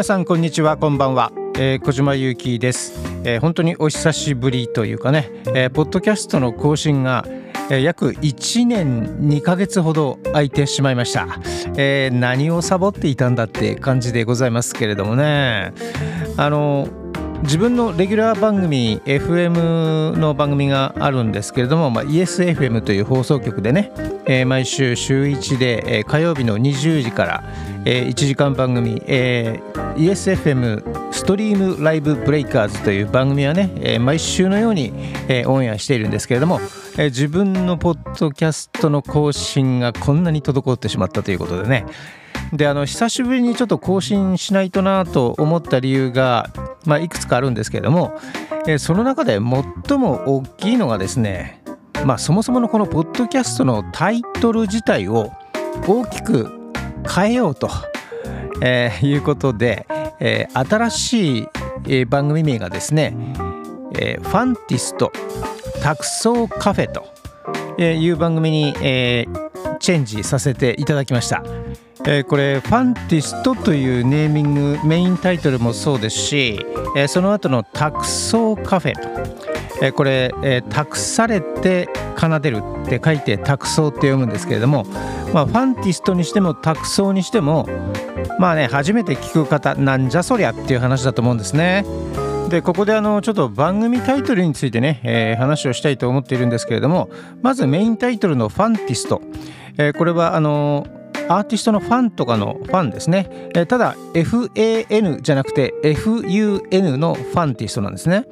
皆さんこんにちはこんばんは、えー、小島ゆうです、えー、本当にお久しぶりというかね、えー、ポッドキャストの更新が、約1年2ヶ月ほど空いてしまいました、えー、何をサボっていたんだって感じでございますけれどもね。あの自分のレギュラー番組 FM の番組があるんですけれども、まあ、ESFM という放送局でね、えー、毎週週1で、えー、火曜日の20時から、えー、1時間番組、えー、ESFM ストリームライブブレイカーズという番組はね、えー、毎週のように、えー、オンエアしているんですけれども、えー、自分のポッドキャストの更新がこんなに滞ってしまったということでね。であの久しぶりにちょっと更新しないとなと思った理由がまあ、いくつかあるんですけれども、えー、その中で最も大きいのがですね、まあ、そもそものこのポッドキャストのタイトル自体を大きく変えようと、えー、いうことで、えー、新しい、えー、番組名がですね、えー、ファンティスト卓草カフェという番組に、えー、チェンジさせていただきました。えー、これ「ファンティスト」というネーミングメインタイトルもそうですし、えー、その後の「託草カフェ」と、えー、これ、え託されて奏でるって書いて託草って読むんですけれども、まあ、ファンティストにしても託草にしてもまあね初めて聞く方なんじゃそりゃっていう話だと思うんですね。でここであのちょっと番組タイトルについてね、え、話をしたいと思っているんですけれどもまずメインタイトルの「ファンティスト」え、これはあのアーティストのファンとかのファンですね、えー、ただ FAN じゃなくて FUN のファンティストなんですね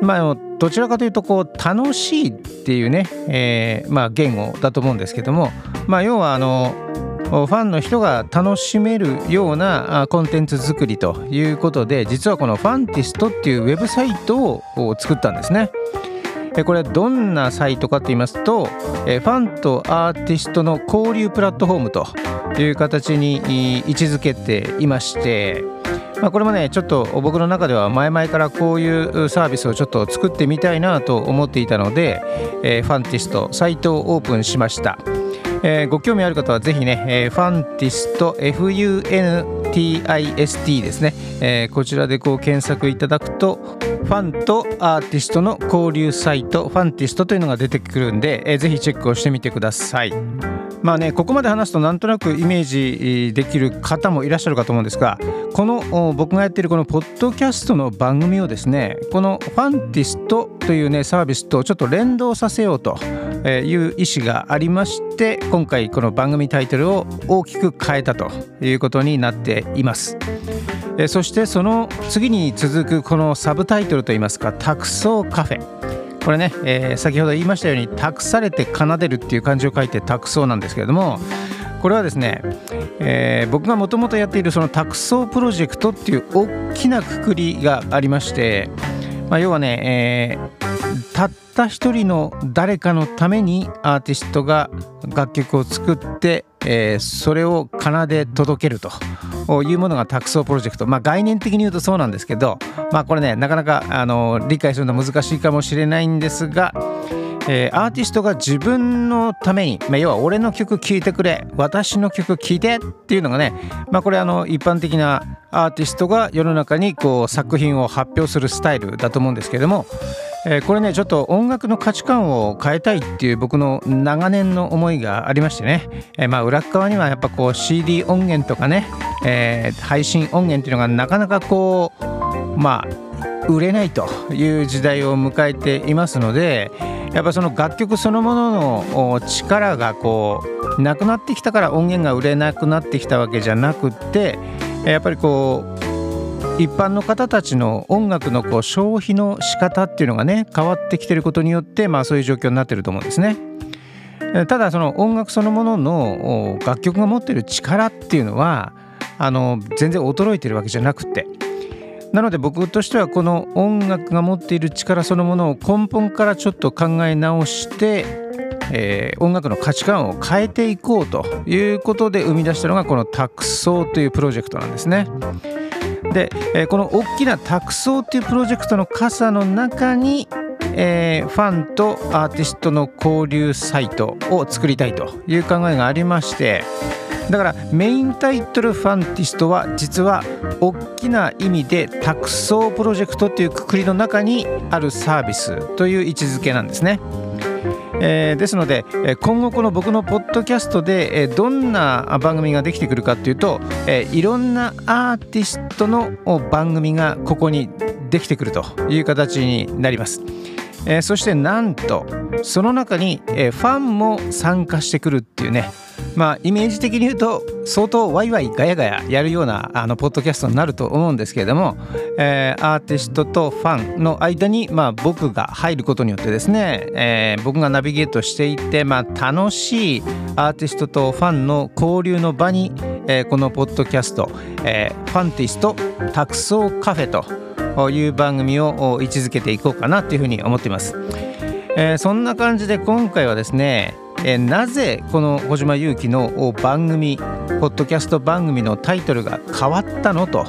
まあどちらかというとこう楽しいっていうね、えー、まあ言語だと思うんですけどもまあ要はあのファンの人が楽しめるようなコンテンツ作りということで実はこのファンティストっていうウェブサイトを作ったんですね。これどんなサイトかと言いますとファンとアーティストの交流プラットフォームという形に位置づけていまして、まあ、これもねちょっと僕の中では前々からこういうサービスをちょっと作ってみたいなと思っていたので、え、ファンティストサイトをオープンしました。え、ご興味ある方はぜひね、え、ファンティスト FUN TIST ですね、えー、こちらでこう検索いただくとファンとアーティストの交流サイトファンティストというのが出てくるんで、えー、ぜひチェックをしてみてください。まあねここまで話すとなんとなくイメージできる方もいらっしゃるかと思うんですがこの僕がやっているこのポッドキャストの番組をですねこのファンティストというねサービスとちょっと連動させようという意思がありまして今回この番組タイトルを大きく変えたということになっています。そしてその次に続くこのサブタイトルといいますか「タクソーカフェ」これね、えー、先ほど言いましたように託されて奏でるっていう漢字を書いて託そうなんですけれどもこれはですね、えー、僕がもともとやっているその託そうプロジェクトっていう大きなくくりがありまして、まあ、要はね、えー、たった一人の誰かのためにアーティストが楽曲を作ってえー、それを奏で届けると。いうものがタクソープロジェクト、まあ、概念的に言うとそうなんですけど、まあ、これねなかなかあの理解するのは難しいかもしれないんですが、えー、アーティストが自分のために、まあ、要は俺の曲聴いてくれ私の曲聴いてっていうのがね、まあ、これあの一般的なアーティストが世の中にこう作品を発表するスタイルだと思うんですけどもえー、これねちょっと音楽の価値観を変えたいっていう僕の長年の思いがありましてね、えー、まあ裏側にはやっぱこう CD 音源とかね、えー、配信音源っていうのがなかなかこうまあ売れないという時代を迎えていますのでやっぱその楽曲そのものの力がこうなくなってきたから音源が売れなくなってきたわけじゃなくってやっぱりこう一般の方たちの音楽のこう消費の仕方っていうのがね変わってきてることによってまあそういう状況になってると思うんですね。ただその音楽そのものの楽曲が持ってる力っていうのはあの全然衰えてるわけじゃなくてなので僕としてはこの音楽が持っている力そのものを根本からちょっと考え直して、えー、音楽の価値観を変えていこうということで生み出したのがこの「卓奏」というプロジェクトなんですね。で、えー、この大きな卓奏っていうプロジェクトの傘の中に、えー、ファンとアーティストの交流サイトを作りたいという考えがありましてだからメインタイトルファンティストは実は大きな意味で託送プロジェクトというくくりの中にあるサービスという位置づけなんですね。えー、ですので今後この僕のポッドキャストでどんな番組ができてくるかっていうとえいろんなアーティストの番組がここにできてくるという形になります。えー、そしてなんとその中に、えー、ファンも参加してくるっていうねまあイメージ的に言うと相当ワイワイガヤガヤやるようなあのポッドキャストになると思うんですけれども、えー、アーティストとファンの間に、まあ、僕が入ることによってですね、えー、僕がナビゲートしていて、まあ、楽しいアーティストとファンの交流の場に、えー、このポッドキャスト、えー、ファンティスト卓送カフェという番組を位置づけていこうかなというふうに思っています。えー、そんな感じで今回はですねえなぜこの小島勇樹の番組ポッドキャスト番組のタイトルが変わったのと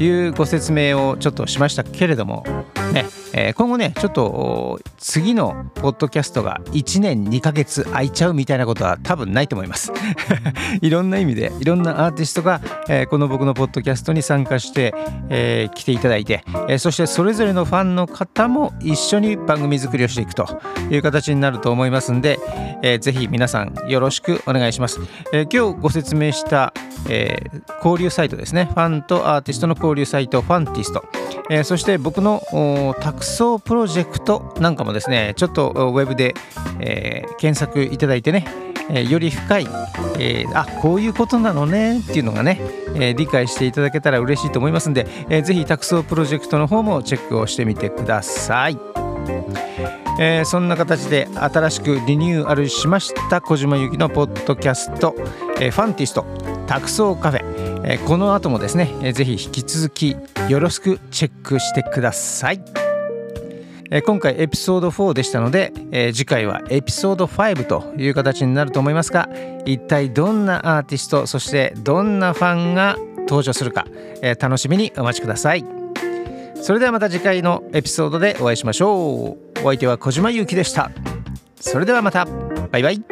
いうご説明をちょっとしましたけれどもね、えー、今後ねちょっと次のポッドキャストが1年2ヶ月空いちゃうみたいなことは多分ないと思います。いろんな意味でいろんなアーティストが、えー、この僕のポッドキャストに参加して、えー、来ていただいて、えー、そしてそれぞれのファンの方も一緒に番組作りをしていくという形になると思いますんで、えー、ぜひ皆さんよろしくお願いします、えー、今日ご説明した、えー、交流サイトですね。ファンとアーティストの交流サイトファンティスト。えー、そして僕の託送プロジェクトなんかもですねちょっとウェブで、えー、検索いただいてね、えー、より深い、えー、あこういうことなのねっていうのがね、え理解していただけたら嬉しいと思いますんで、えー、ぜひ託送プロジェクトの方もチェックをしてみてください。えー、そんな形で新しくリニューアルしました小島由紀のポッドキャスト、えー、ファンティスト託送カフェ、え、この後もですね、えー、ぜひ引き続きよろしくチェックしてください、え、今回エピソード4でしたので、え、次回はエピソード5という形になると思いますが一体どんなアーティストそしてどんなファンが登場するか、え、楽しみにお待ちください。それではまた次回のエピソードでお会いしましょう。お相手は小島ゆうきでした。それではまた。バイバイ。